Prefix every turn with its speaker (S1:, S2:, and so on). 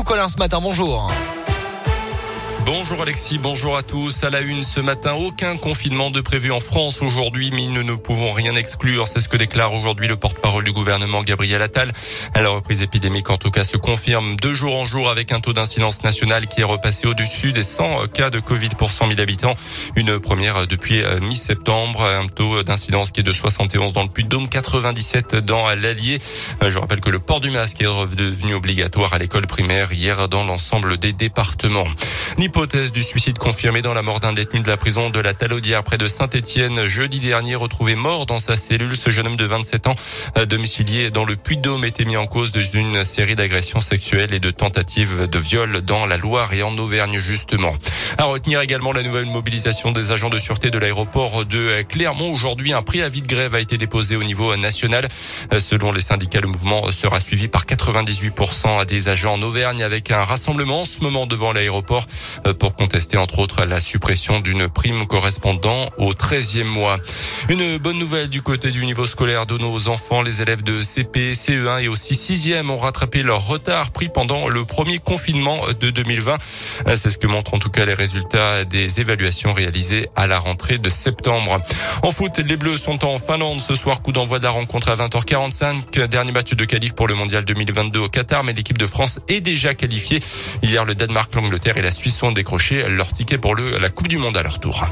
S1: tout, Colin, ce matin. Bonjour.
S2: Bonjour Alexis, bonjour à tous. À la une ce matin, aucun confinement de prévu en France aujourd'hui, mais nous ne pouvons rien exclure. C'est ce que déclare aujourd'hui le porte-parole du gouvernement Gabriel Attal. La reprise épidémique en tout cas se confirme de jour en jour avec un taux d'incidence national qui est repassé au-dessus des 100 cas de Covid pour 100 000 habitants. Une première depuis euh, mi-septembre. Un taux d'incidence qui est de 71 dans le Puy-de-Dôme, 97 dans l'Allier. Euh, je rappelle que le port du masque est redevenu obligatoire à l'école primaire hier dans l'ensemble des départements. L'hypothèse du suicide confirmée dans la mort d'un détenu de la prison de la Talaudière près de Saint-Etienne jeudi dernier retrouvé mort dans sa cellule. Ce jeune homme de 27 ans, euh, domicilié dans le Puy-de-Dôme, était mis en cause d'une série d'agressions sexuelles et de tentatives de viol dans la Loire et en Auvergne justement. À retenir également la nouvelle mobilisation des agents de sûreté de l'aéroport de Clermont. Aujourd'hui, un préavis de grève a été déposé au niveau national. Euh, selon les syndicats, le mouvement sera suivi par 98% des agents en Auvergne avec un rassemblement en ce moment devant l'aéroport euh, pour contester entre autres la suppression d'une prime correspondant au 13e mois. Une bonne nouvelle du côté du niveau scolaire de nos enfants. Les élèves de CP, CE1 et aussi 6e ont rattrapé leur retard pris pendant le premier confinement de 2020. Euh, c'est ce que montrent en tout cas les résultats des évaluations réalisées à la rentrée de septembre. En foot, les Bleus sont en Finlande ce soir. Coup d'envoi de la rencontre à 20h45. Dernier match de qualif pour le mondial 2022 au Qatar, mais l'équipe de France est déjà qualifiée. Hier, le Danemark, l'Angleterre et la Suisse ont décroché leur ticket pour la Coupe du Monde à leur tour.